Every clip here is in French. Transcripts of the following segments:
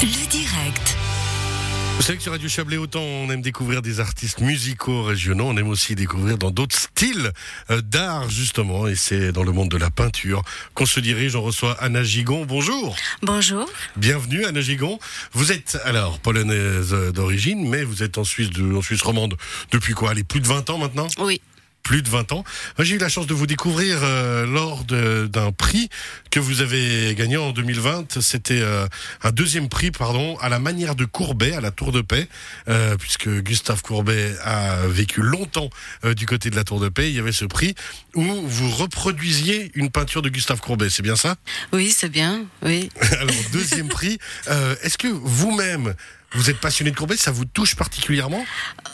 Le direct. Vous savez que sur Radio Chablais, autant on aime découvrir des artistes musicaux régionaux, on aime aussi découvrir dans d'autres styles euh, d'art, justement. Et c'est dans le monde de la peinture qu'on se dirige. On reçoit Anna Gigon. Bonjour. Bonjour. Bienvenue, Anna Gigon. Vous êtes, alors, polonaise d'origine, mais vous êtes en Suisse, de, en Suisse romande depuis quoi? Allez, plus de 20 ans maintenant? Oui. Plus de 20 ans. J'ai eu la chance de vous découvrir euh, lors d'un prix que vous avez gagné en 2020. C'était euh, un deuxième prix, pardon, à la manière de Courbet, à la Tour de Paix, euh, puisque Gustave Courbet a vécu longtemps du côté de la Tour de Paix. Il y avait ce prix où vous reproduisiez une peinture de Gustave Courbet. C'est bien ça? Oui, c'est bien. Oui. Alors, deuxième prix. Est-ce que vous-même, vous êtes passionné de Courbet Ça vous touche particulièrement?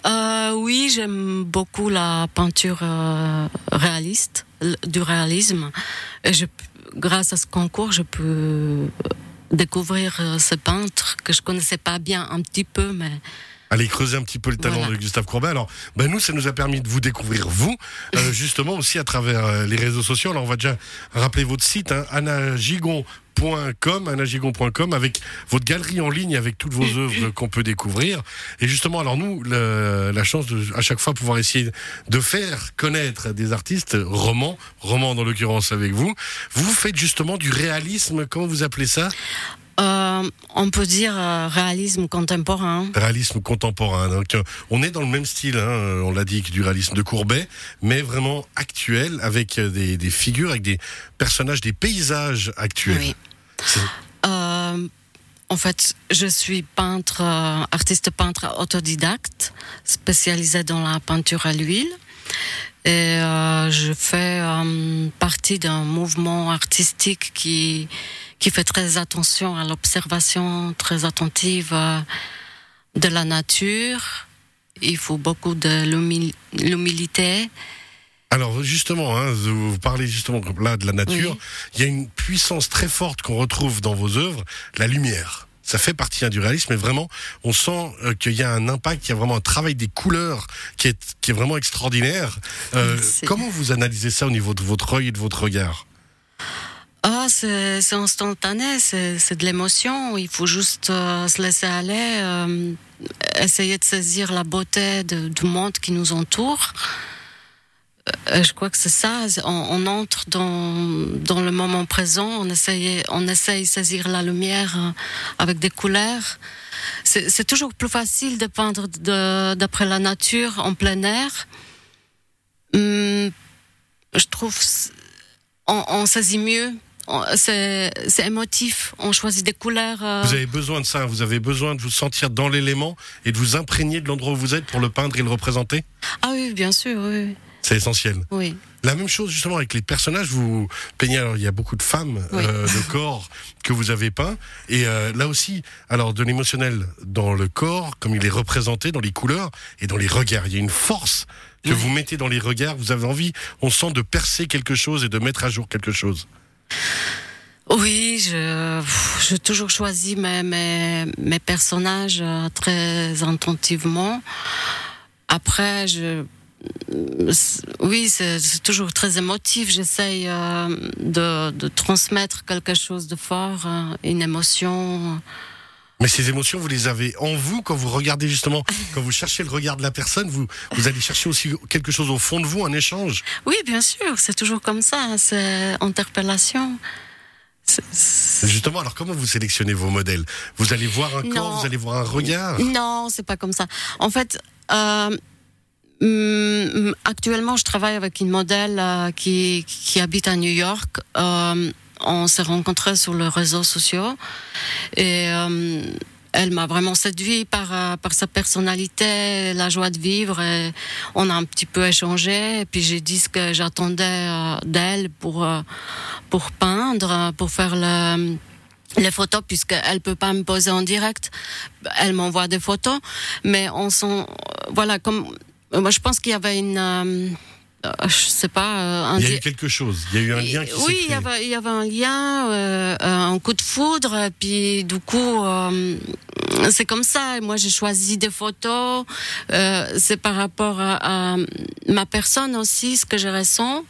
Euh, oui, j'aime beaucoup la peinture euh, réaliste, du réalisme. Et je, grâce à ce concours, je peux découvrir euh, ce peintre que je connaissais pas bien un petit peu, mais Allez creuser un petit peu le talent Voilà. de Gustave Courbet. Alors, ben nous, ça nous a permis de vous découvrir vous, euh, justement aussi à travers euh, les réseaux sociaux. Alors, on va déjà rappeler votre site, hein, anagigon.com, anagigon.com, avec votre galerie en ligne avec toutes vos œuvres qu'on peut découvrir. Et justement, alors nous, le- la chance de à chaque fois pouvoir essayer de faire connaître des artistes romans, romans dans l'occurrence avec vous. Vous faites justement du réalisme, comment vous appelez ça? Euh, on peut dire euh, réalisme contemporain. réalisme contemporain. Donc, euh, on est dans le même style, hein, on l'a dit, que du réalisme de Courbet, mais vraiment actuel, avec des, des figures, avec des personnages, des paysages actuels. Oui. Euh, en fait, je suis peintre, artiste peintre autodidacte, spécialisé dans la peinture à l'huile. Et euh, je fais euh, partie d'un mouvement artistique qui, qui fait très attention à l'observation, très attentive euh, de la nature. Il faut beaucoup de l'humil- l'humilité. Alors justement, hein, vous parlez justement là de la nature, Oui. il y a une puissance très forte qu'on retrouve dans vos œuvres, la lumière. Ça fait partie hein, du réalisme, mais vraiment, on sent euh, qu'il y a un impact, qu'il y a vraiment un travail des couleurs qui est, qui est vraiment extraordinaire. Euh, comment vous analysez ça au niveau de votre œil et de votre regard? Ah, c'est c'est instantané, c'est de l'émotion. Il faut juste euh, se laisser aller, essayer de saisir la beauté de- du monde qui nous entoure. Euh, je crois que c'est ça. On, on entre dans, dans le moment présent, on essaye, on essaye de saisir la lumière euh, avec des couleurs. C'est toujours plus facile de peindre d'après la nature en plein air. Hum, je trouve on, on saisit mieux. C'est émotif. On choisit des couleurs. euh, Vous avez besoin de ça, vous avez besoin de vous sentir dans l'élément et de vous imprégner de l'endroit où vous êtes pour le peindre et le représenter? Ah oui, bien sûr, oui. C'est essentiel. oui. La même chose justement avec les personnages, vous peignez, alors il y a beaucoup de femmes Oui. euh, de corps que vous avez peint, et euh, là aussi, alors de l'émotionnel dans le corps, comme il est représenté dans les couleurs et dans les regards, il y a une force que Oui. vous mettez dans les regards, vous avez envie, on sent de percer quelque chose et de mettre à jour quelque chose. Oui, je j'ai toujours choisi mes, mes, mes personnages euh, très attentivement. Après, je oui, c'est toujours très émotif. J'essaye euh, de, de transmettre quelque chose de fort, euh, une émotion. Mais ces émotions, vous les avez en vous quand vous regardez justement, quand vous cherchez le regard de la personne, vous, vous allez chercher aussi quelque chose au fond de vous, un échange. Oui, bien sûr, c'est toujours comme ça. hein, C'est interpellation. Justement, alors comment vous sélectionnez vos modèles? Vous allez voir un corps, Non. vous allez voir un regard? Non, c'est pas comme ça. En fait, euh, actuellement, je travaille avec une modèle euh, qui, qui habite à New York. Euh, on s'est rencontrés sur les réseaux sociaux et euh, elle m'a vraiment séduit par, euh, par sa personnalité, la joie de vivre. Et on a un petit peu échangé et puis j'ai dit ce que j'attendais euh, d'elle pour, pour peindre, pour faire le les photos puisqu'elle peut pas me poser en direct. Elle m'envoie des photos, mais on sent, voilà, comme moi je pense qu'il y avait une, euh, euh, je sais pas, euh, un Il y a eu quelque chose, il y a eu un lien qui oui, il y avait, il y avait un lien, euh, un coup de foudre, et puis du coup, euh, c'est comme ça. Moi, j'ai choisi des photos. euh, c'est par rapport à, à ma personne aussi, ce que je ressens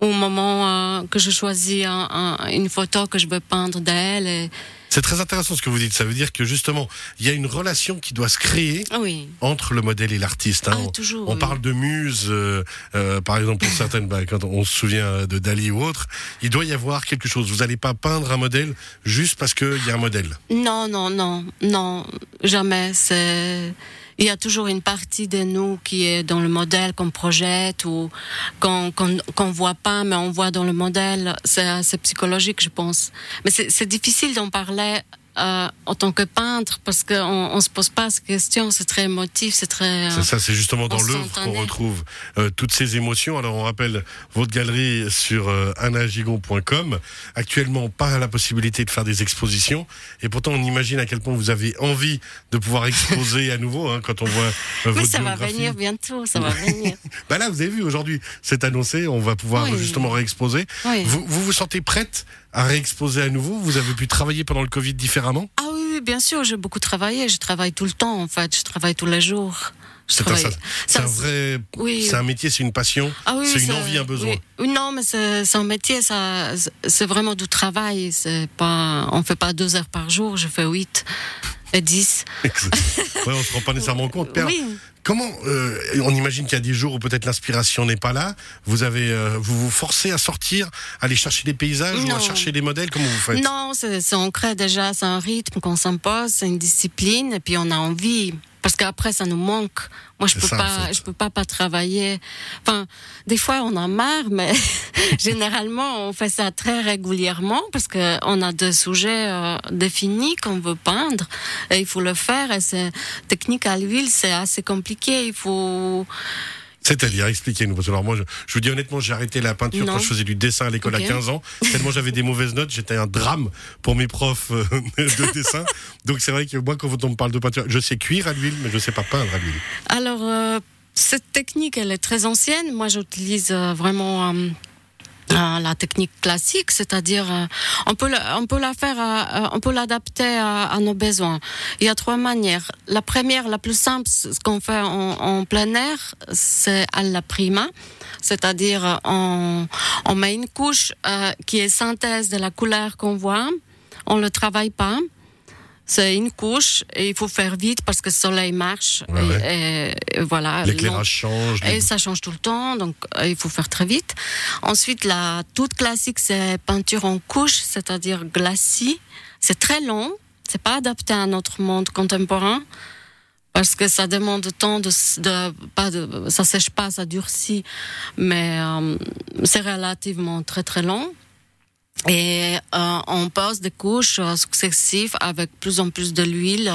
au moment euh, que je choisis un- un- une photo que je veux peindre d'elle. Et, C'est très intéressant ce que vous dites. Ça veut dire que justement, il y a une relation qui doit se créer Oui. entre le modèle et l'artiste. hein. Ah, On- toujours. On oui. parle de muse, euh, euh, par exemple pour certaines, bah, quand on se souvient de Dali ou autre, il doit y avoir quelque chose. Vous n'allez pas peindre un modèle juste parce qu'il y a un modèle. Non, non, non, non, jamais. C'est il y a toujours une partie de nous qui est dans le modèle qu'on projette ou qu'on qu'on voit pas, mais on voit dans le modèle. C'est psychologique, je pense. Mais c'est difficile d'en parler. Euh, en tant que peintre, parce qu'on on se pose pas ces questions, c'est très émotif, c'est très. euh, C'est ça, c'est justement dans l'œuvre qu'on retrouve euh, toutes ces émotions. Alors on rappelle votre galerie sur anagigon.com. Actuellement, pas la possibilité de faire des expositions. Et pourtant, on imagine à quel point vous avez envie de pouvoir exposer à nouveau hein, quand on voit oui, ça va venir bientôt, ça va venir. Bah là, vous avez vu aujourd'hui, c'est annoncé. On va pouvoir Oui. justement réexposer. Oui. Vous, vous vous sentez prête à réexposer à nouveau? Vous avez pu travailler pendant le Covid différemment? Ah oui, bien sûr, j'ai beaucoup travaillé. Je travaille tout le temps, en fait. Je travaille tous les jours. C'est un, vrai, oui. c'est un métier, c'est une passion, Ah oui, c'est une envie, un besoin. oui. Non, mais c'est un métier, c'est vraiment du travail. C'est pas, on fait pas deux heures par jour, je fais huit et dix. ouais, on se rend pas nécessairement compte. Père, Oui. Comment euh, on imagine qu'il y a des jours où peut-être l'inspiration n'est pas là. Vous avez, euh, vous vous forcez à sortir, aller chercher des paysages ou à Non. chercher des modèles? Comment vous faites? Non, c'est c'est ancré déjà, c'est un rythme qu'on s'impose, c'est une discipline, et puis on a envie. Parce qu'après, ça nous manque. Moi, je peux ça, en pas, fait. je peux pas pas travailler. Enfin, des fois, on a marre, mais généralement, on fait ça très régulièrement parce que on a des sujets euh, définis qu'on veut peindre et il faut le faire. Et c'est technique à l'huile, c'est assez compliqué. Il faut. C'est-à-dire, expliquez-nous. Parce que alors moi, je, je vous dis honnêtement, j'ai arrêté la peinture Non. quand je faisais du dessin à l'école à 15 ans. Tellement j'avais des mauvaises notes, j'étais un drame pour mes profs euh, de dessin. Donc c'est vrai que moi, quand on me parle de peinture, je sais cuire à l'huile, mais je sais pas peindre à l'huile. Alors, euh, cette technique, elle est très ancienne. Moi, j'utilise euh, vraiment euh, la technique classique, c'est-à-dire euh, on peut on peut la faire, euh, on peut l'adapter à, nos besoins. Il y a trois manières. La première, la plus simple, ce qu'on fait en, plein air, c'est à la prima, c'est-à-dire on, on met une couche euh, qui est synthèse de la couleur qu'on voit. On le travaille pas. C'est une couche et il faut faire vite parce que le soleil marche. Ouais, et, ouais. et- et voilà. L'éclairage change. Et ça change tout le temps, donc euh, il faut faire très vite. Ensuite, la toute classique, c'est peinture en couche, c'est-à-dire glacis. C'est très long, c'est pas adapté à notre monde contemporain parce que ça demande de temps de, de pas de, ça sèche pas, ça durcit, mais euh, c'est relativement très très long. Et euh, on pose des couches euh, successives avec plus en plus de l'huile.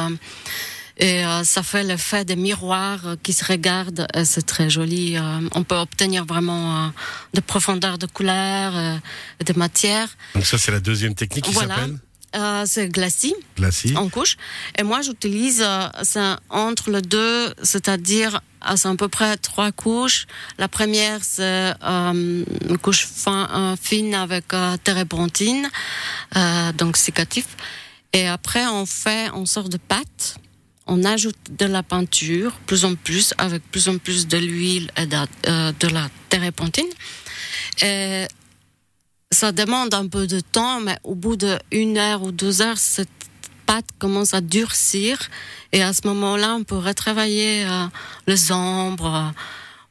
et euh, ça fait l'effet des miroirs qui se regardent. et C'est très joli. euh, on peut obtenir vraiment euh, de profondeur de couleur euh, de matière. Donc ça, c'est la deuxième technique qui Voilà. s'appelle Euh, c'est glacis glacis. en couche. Et moi, j'utilise euh, entre les deux, c'est-à-dire euh, c'est à peu près trois couches. La première, c'est euh, une couche fin, fine avec térébenthine, donc cicatif. Et après, on fait en sorte de pâte. On ajoute de la peinture, plus en plus, avec plus en plus de l'huile et de, de la térébenthine. Et ça demande un peu de temps, mais au bout d'une heure ou deux heures, cette pâte commence à durcir. Et à ce moment-là, on peut retravailler euh, les ombres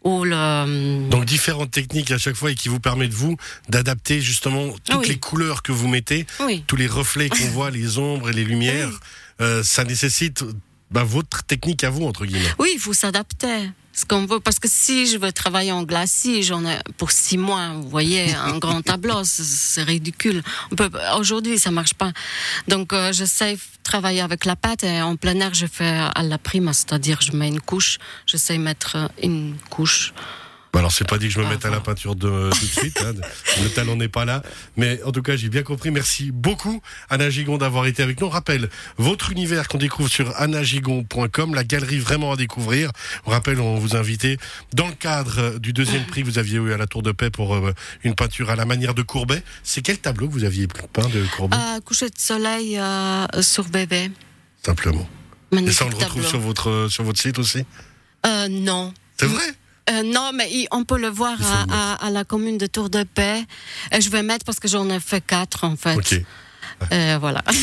euh, ou le. Donc différentes techniques à chaque fois et qui vous permettent vous d'adapter justement toutes Oui. les couleurs que vous mettez, Oui. tous les reflets qu'on voit, les ombres et les lumières. Euh, ça nécessite bah, votre technique à vous entre guillemets. Oui, il faut s'adapter. Ce qu'on veut, parce que si je veux travailler en glacis, j'en ai pour six mois. Vous voyez, un grand tableau, c'est- ridicule. Aujourd'hui, ça marche pas. Donc, euh, j'essaie de travailler avec la pâte et en plein air, je fais à la prime, c'est-à-dire je mets une couche, j'essaie de mettre une couche. Bah alors c'est pas dit que je me Ah, mette à la peinture de, tout de suite, hein. le talent n'est pas là, mais en tout cas j'ai bien compris. Merci beaucoup Anna Gigon d'avoir été avec nous. On rappelle votre univers qu'on découvre sur annagigon.com, la galerie vraiment à découvrir. On rappelle, on vous invitait dans le cadre du deuxième prix, vous aviez eu à la Tour de Paix pour euh, une peinture à la manière de Courbet. C'est quel tableau que vous aviez peint de Courbet? Euh, coucher de soleil euh, sur bébé. simplement Et ça on le retrouve tableau. sur votre sur votre site aussi? Euh, non. C'est vrai? Euh, non, mais on peut le voir à, à- à la commune de Tour de Paix. Et je vais mettre parce que j'en ai fait quatre en fait. Euh, voilà.